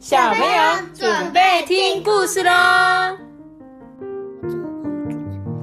小朋友准备听故事喽！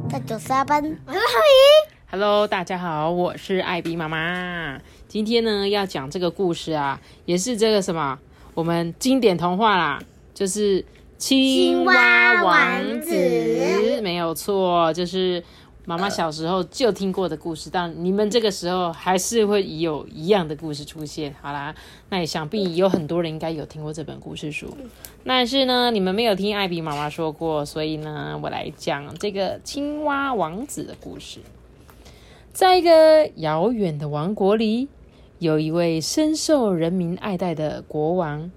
在九三班，我是浩宇。Hello，大家好，我是艾比妈妈。今天呢要讲这个故事啊，也是这个什么，我们经典童话啦，就是青蛙王子，没有错，就是妈妈小时候就听过的故事，但你们这个时候还是会有一样的故事出现。好啦，那也想必有很多人应该有听过这本故事书，但是呢，你们没有听艾比妈妈说过，所以呢，我来讲这个青蛙王子的故事。在一个遥远的王国里，有一位深受人民爱戴的国王。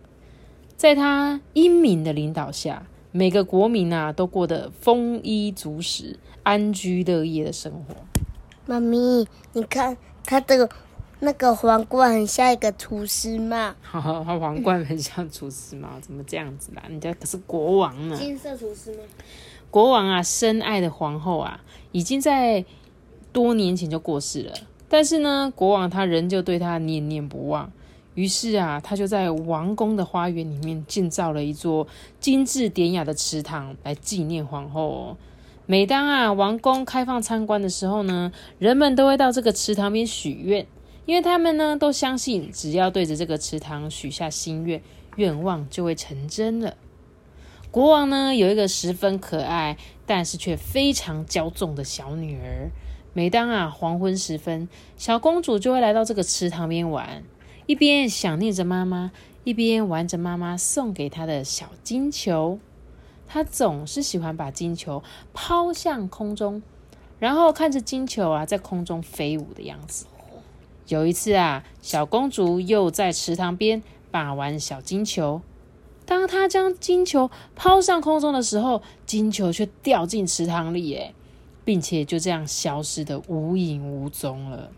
在他英明的领导下，每个国民啊都过得丰衣足食、安居乐业的生活。妈咪，你看他的那个皇冠很像一个厨师嘛，哈哈，皇冠很像厨师嘛？怎么这样子啦？人家可是国王呢。金色厨师吗？国王啊，深爱的皇后啊，已经在多年前就过世了。但是呢，国王他仍旧对她念念不忘。于是啊，他就在王宫的花园里面建造了一座精致典雅的池塘来纪念皇后。每当啊王宫开放参观的时候呢，人们都会到这个池塘边许愿，因为他们呢都相信，只要对着这个池塘许下心愿，愿望就会成真了。国王呢有一个十分可爱，但是却非常骄纵的小女儿。每当啊黄昏时分，小公主就会来到这个池塘边玩，一边想念着妈妈，一边玩着妈妈送给她的小金球。她总是喜欢把金球抛向空中，然后看着金球啊在空中飞舞的样子。有一次啊，小公主又在池塘边把玩小金球。当她将金球抛上空中的时候，金球却掉进池塘里，诶，并且就这样消失的无影无踪了。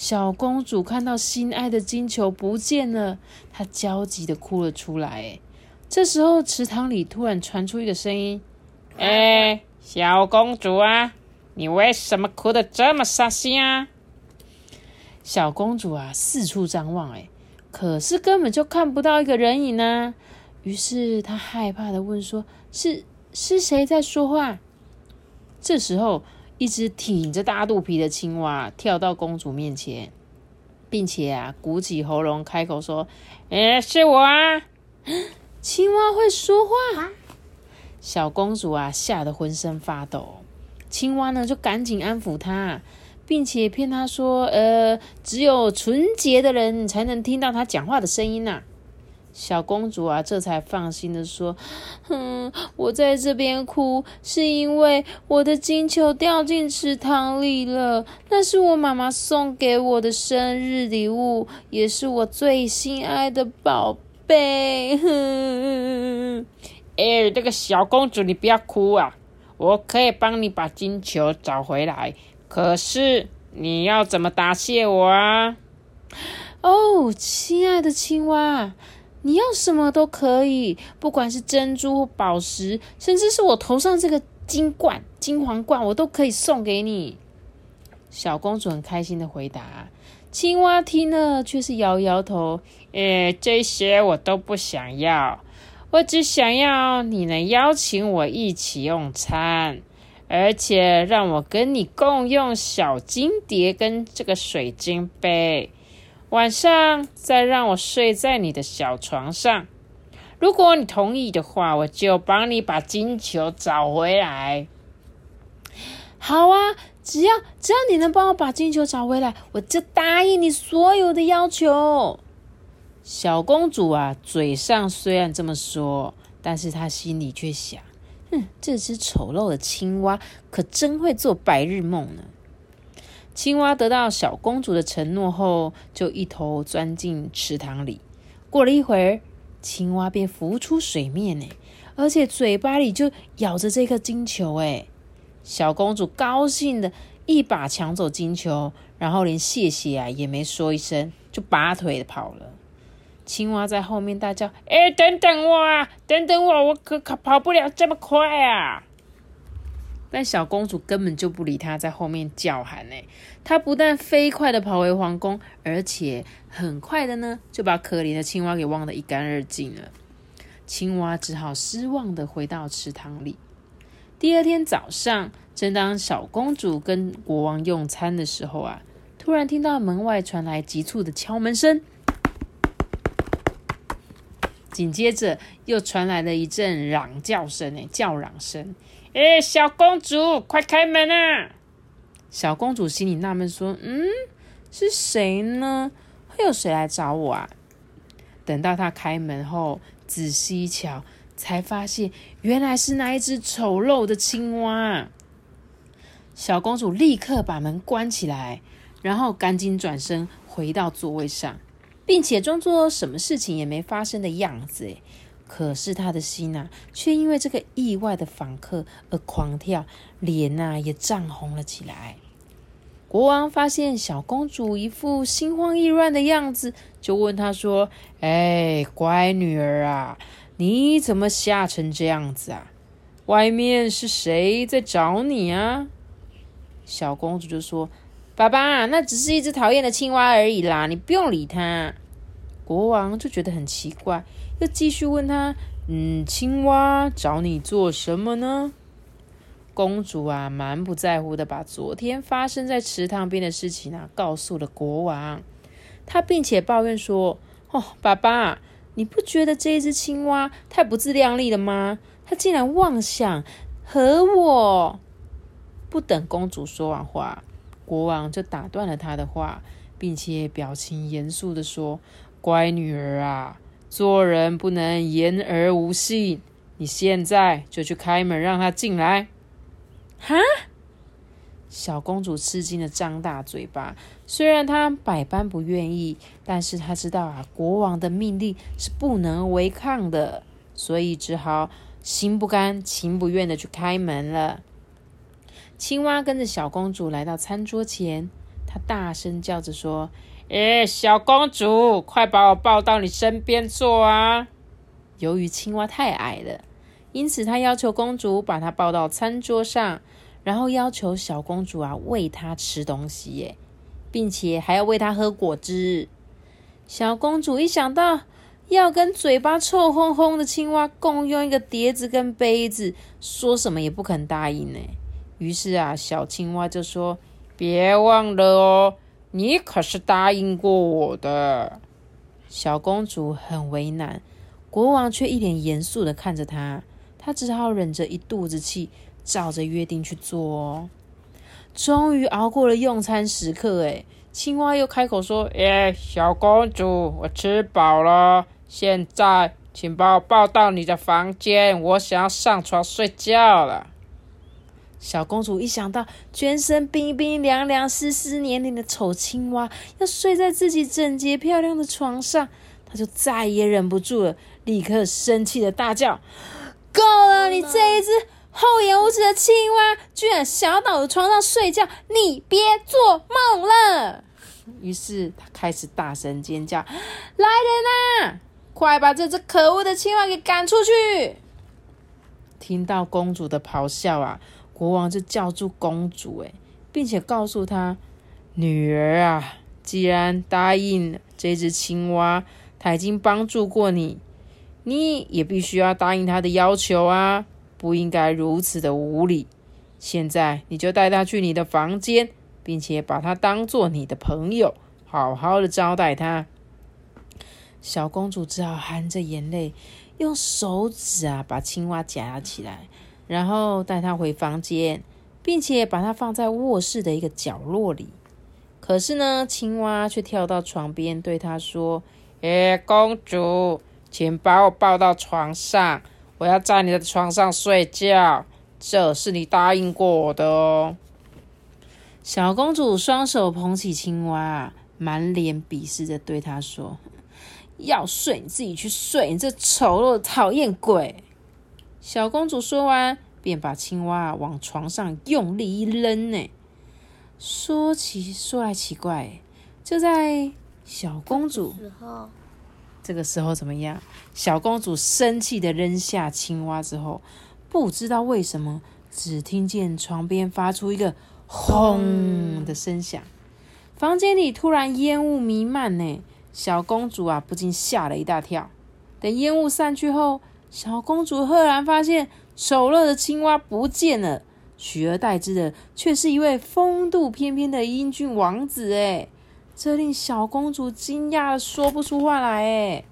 小公主看到心爱的金球不见了，她焦急的哭了出来。诶，这时候池塘里突然传出一个声音：“哎，小公主啊，你为什么哭得这么伤心啊？”小公主啊，四处张望，哎，可是根本就看不到一个人影呢、于是她害怕的问说：“是是谁在说话？”这时候，一只挺着大肚皮的青蛙跳到公主面前，并且啊，鼓起喉咙开口说：“诶，是我啊！” 青蛙会说话，小公主啊，吓得浑身发抖。青蛙呢，就赶紧安抚她，并且骗她说：“呃，只有纯洁的人才能听到她讲话的声音呐、小公主啊，这才放心的说：“哼，我在这边哭，是因为我的金球掉进池塘里了。那是我妈妈送给我的生日礼物，也是我最心爱的宝贝。”哼，哎，这个小公主，你不要哭啊！我可以帮你把金球找回来，可是你要怎么答谢我啊？哦，亲爱的青蛙。你要什么都可以，不管是珍珠宝石，甚至是我头上这个金冠、金皇冠，我都可以送给你。小公主很开心的回答。青蛙听了却是摇摇头：“诶，这些我都不想要，我只想要你能邀请我一起用餐，而且让我跟你共用小金碟跟这个水晶杯。”晚上再让我睡在你的小床上，如果你同意的话，我就帮你把金球找回来。好啊，只要只要你能帮我把金球找回来，我就答应你所有的要求。小公主啊，嘴上虽然这么说，但是她心里却想：哼，这只丑陋的青蛙可真会做白日梦呢。青蛙得到小公主的承诺后，就一头钻进池塘里。过了一会儿，青蛙便浮出水面呢，而且嘴巴里就咬着这颗金球。哎，小公主高兴的一把抢走金球，然后连谢谢啊也没说一声，就拔腿跑了。青蛙在后面大叫：“哎，等等我啊，等等我，我可可跑不了这么快啊！”但小公主根本就不理他，在后面叫喊呢。她不但飞快的跑回皇宫，而且很快的呢，就把可怜的青蛙给忘得一干二净了。青蛙只好失望的回到池塘里。第二天早上，正当小公主跟国王用餐的时候啊，突然听到门外传来急促的敲门声，紧接着又传来了一阵嚷叫声，叫嚷声，哎，小公主，快开门啊！小公主心里纳闷说：“嗯，是谁呢？会有谁来找我啊？”等到她开门后，仔细一瞧，才发现原来是那一只丑陋的青蛙。小公主立刻把门关起来，然后赶紧转身回到座位上，并且装作什么事情也没发生的样子。可是他的心呐，却因为这个意外的访客而狂跳，脸呐也涨红了起来。国王发现小公主一副心慌意乱的样子，就问她说：“哎，乖女儿啊，你怎么吓成这样子啊？外面是谁在找你啊？”小公主就说：“爸爸，那只是一只讨厌的青蛙而已啦，你不用理它。”国王就觉得很奇怪，又继续问他：“嗯，青蛙找你做什么呢？”公主啊，蛮不在乎的，把昨天发生在池塘边的事情啊，告诉了国王。她并且抱怨说：“哦，爸爸，你不觉得这一只青蛙太不自量力了吗？它竟然妄想和我……”不等公主说完话，国王就打断了她的话，并且表情严肃的说。乖女儿啊，做人不能言而无信。你现在就去开门，让他进来。哈！小公主吃惊的张大嘴巴。虽然她百般不愿意，但是她知道啊，国王的命令是不能违抗的，所以只好心不甘情不愿的去开门了。青蛙跟着小公主来到餐桌前，她大声叫着说。哎，小公主，快把我抱到你身边坐啊！由于青蛙太矮了，因此他要求公主把它抱到餐桌上，然后要求小公主啊喂它吃东西，耶，并且还要喂它喝果汁。小公主一想到要跟嘴巴臭烘烘的青蛙共用一个碟子跟杯子，说什么也不肯答应呢。于是啊，小青蛙就说：“别忘了哦。”你可是答应过我的，小公主很为难，国王却一脸严肃的看着她，她只好忍着一肚子气，照着约定去做哦。终于熬过了用餐时刻，哎，青蛙又开口说：“哎，小公主，我吃饱了，现在请把我抱到你的房间，我想要上床睡觉了。”小公主一想到全身冰冰凉凉、湿湿黏黏的丑青蛙要睡在自己整洁漂亮的床上，她就再也忍不住了，立刻生气的大叫：“够了！你这一只厚颜无耻的青蛙，居然想要到我的床上睡觉！你别做梦了！”于是她开始大声尖叫：“来人啊，快把这只可恶的青蛙给赶出去！”听到公主的咆哮啊！国王就叫住公主，哎，并且告诉她：“女儿啊，既然答应这只青蛙，它已经帮助过你，你也必须要答应它的要求啊！不应该如此的无礼。现在你就带它去你的房间，并且把它当做你的朋友，好好的招待它。”小公主只好含着眼泪，用手指啊把青蛙夹了起来。然后带他回房间，并且把它放在卧室的一个角落里。可是呢，青蛙却跳到床边，对他说：“哎，公主，请把我抱到床上，我要在你的床上睡觉，这是你答应过我的哦。”小公主双手捧起青蛙，满脸鄙视的对他说：“要睡你自己去睡，你这丑陋的讨厌鬼！”小公主说完，便把青蛙往床上用力一扔。呢，说奇说来奇怪，就在小公主这个时候怎么样？小公主生气的扔下青蛙之后，不知道为什么，只听见床边发出一个轰的声响，房间里突然烟雾弥漫。呢，小公主啊，不禁吓了一大跳。等烟雾散去后，小公主赫然发现丑陋的青蛙不见了，取而代之的却是一位风度翩翩的英俊王子。哎，这令小公主惊讶的说不出话来。哎，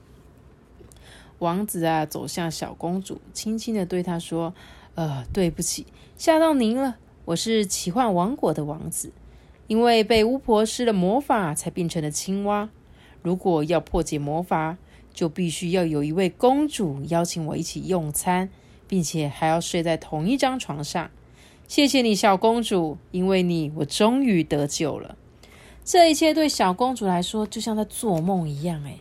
王子啊，走向小公主，轻轻的对她说：“呃，对不起，吓到您了。我是奇幻王国的王子，因为被巫婆施了魔法，才变成了青蛙。如果要破解魔法，就必须要有一位公主邀请我一起用餐，并且还要睡在同一张床上。谢谢你，小公主，因为你，我终于得救了。这一切对小公主来说就像在做梦一样。哎，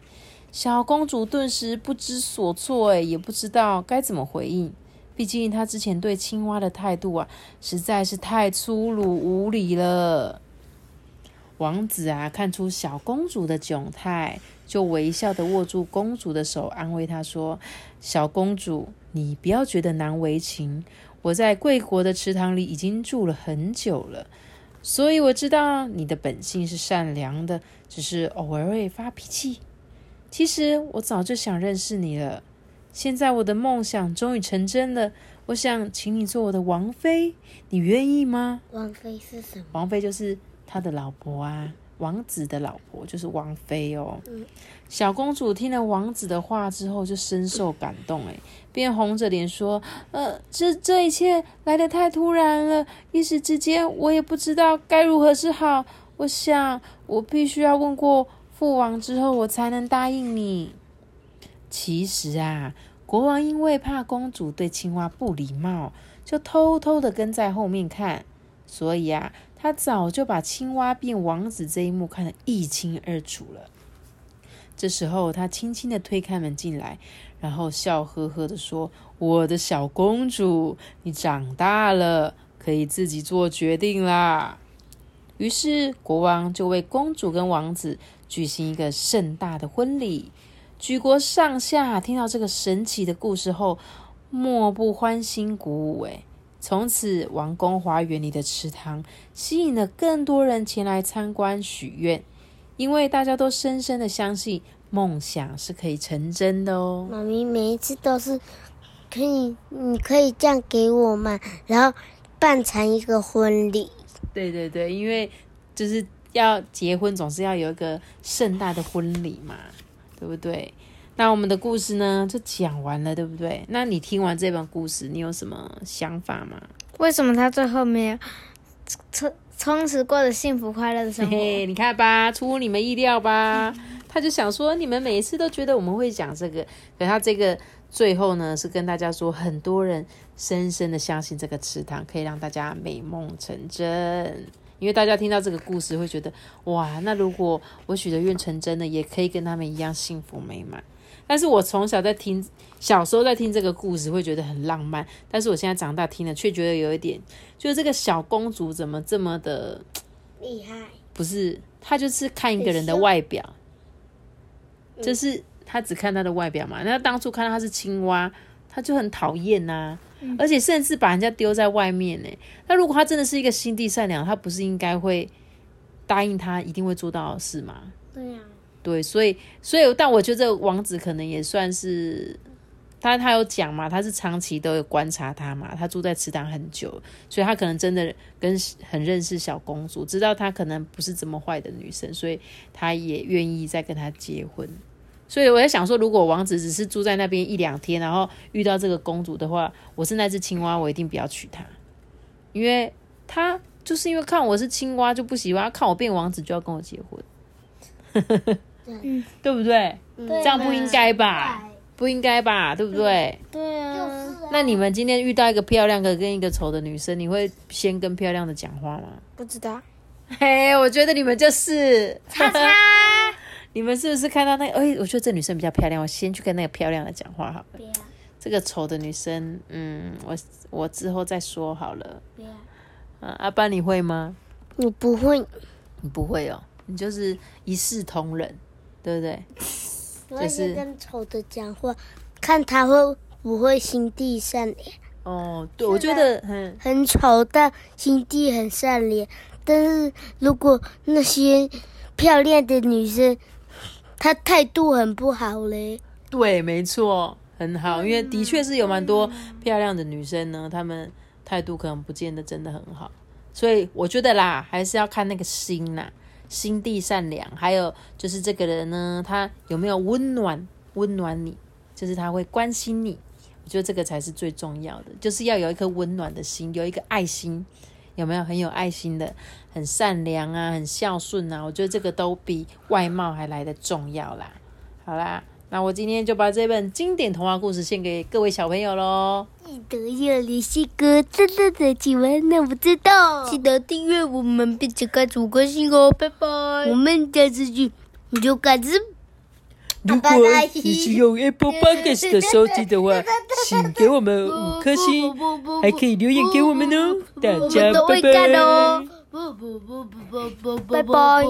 小公主顿时不知所措，哎，也不知道该怎么回应。毕竟她之前对青蛙的态度啊，实在是太粗鲁无礼了。王子啊，看出小公主的窘态。就微笑的握住公主的手，安慰她说：“小公主，你不要觉得难为情。我在贵国的池塘里已经住了很久了，所以我知道你的本性是善良的，只是偶尔会发脾气。其实我早就想认识你了。现在我的梦想终于成真了，我想请你做我的王妃，你愿意吗？”王妃是什么？王妃就是他的老婆啊。王子的老婆就是王妃哦。小公主听了王子的话之后，就深受感动，哎，便红着脸说：“呃，这这一切来得太突然了，一时之间我也不知道该如何是好。我想我必须要问过父王之后，我才能答应你。”其实啊，国王因为怕公主对青蛙不礼貌，就偷偷的跟在后面看，所以啊。他早就把青蛙变王子这一幕看得一清二楚了。这时候，他轻轻的推开门进来，然后笑呵呵的说：“我的小公主，你长大了，可以自己做决定啦。”于是，国王就为公主跟王子举行一个盛大的婚礼。举国上下听到这个神奇的故事后，莫不欢欣鼓舞。哎。从此，王宫花园里的池塘吸引了更多人前来参观许愿，因为大家都深深的相信梦想是可以成真的哦。妈咪每一次都是可以，你可以这样给我吗？然后办成一个婚礼。对对对，因为就是要结婚，总是要有一个盛大的婚礼嘛，对不对？那我们的故事呢，就讲完了，对不对？那你听完这本故事，你有什么想法吗？为什么他最后没有 充充实过的幸福快乐的生活？嘿你看吧，出乎你们意料吧？他就想说，你们每一次都觉得我们会讲这个，可他这个最后呢，是跟大家说，很多人深深的相信这个池塘可以让大家美梦成真。因为大家听到这个故事，会觉得哇，那如果我许的愿成真了，也可以跟他们一样幸福美满。但是我从小在听，小时候在听这个故事，会觉得很浪漫。但是我现在长大听了，却觉得有一点，就是这个小公主怎么这么的厉害？不是，她就是看一个人的外表，就是她只看她的外表嘛。那当初看到她是青蛙，她就很讨厌呐，而且甚至把人家丢在外面呢。那如果她真的是一个心地善良，她不是应该会答应他一定会做到的事吗？对呀。对，所以，所以，但我觉得王子可能也算是他，他有讲嘛，他是长期都有观察他嘛，他住在池塘很久，所以他可能真的跟很认识小公主，知道她可能不是这么坏的女生，所以他也愿意再跟她结婚。所以我在想说，如果王子只是住在那边一两天，然后遇到这个公主的话，我是那只青蛙，我一定不要娶她，因为他就是因为看我是青蛙就不喜欢，看我变王子就要跟我结婚。嗯，对不对？这样不应该吧？不应该吧？对不对？对啊。那你们今天遇到一个漂亮的跟一个丑的女生，你会先跟漂亮的讲话吗？不知道。嘿，我觉得你们就是。叉叉。你们是不是看到那个？哎，我觉得这女生比较漂亮，我先去跟那个漂亮的讲话好了。不要。这个丑的女生，嗯，我我之后再说好了。不要。啊，阿班你会吗？我不会。你不会哦，你就是一视同仁。对不对？就是跟丑的讲话，看他会不会心地善良。哦，对，我觉得很很丑，但心地很善良。但是如果那些漂亮的女生，她态度很不好嘞。对，没错，很好，因为的确是有蛮多漂亮的女生呢，她们态度可能不见得真的很好，所以我觉得啦，还是要看那个心呐，心地善良，还有就是这个人呢，他有没有温暖温暖你，就是他会关心你，我觉得这个才是最重要的，就是要有一颗温暖的心，有一个爱心，有没有很有爱心的，很善良啊，很孝顺啊，我觉得这个都比外貌还来的重要啦。好啦，那我今天就把这本经典童话故事献给各位小朋友喽。记得要联系哥真的的请问那不知道，记得订阅我们，并且开五颗星哦，拜拜。我们下次见，你就开始。如果你是用 Apple Podcast 的手机的话，请给我们五颗星，还可以留言给我们哦。大家拜拜。拜拜。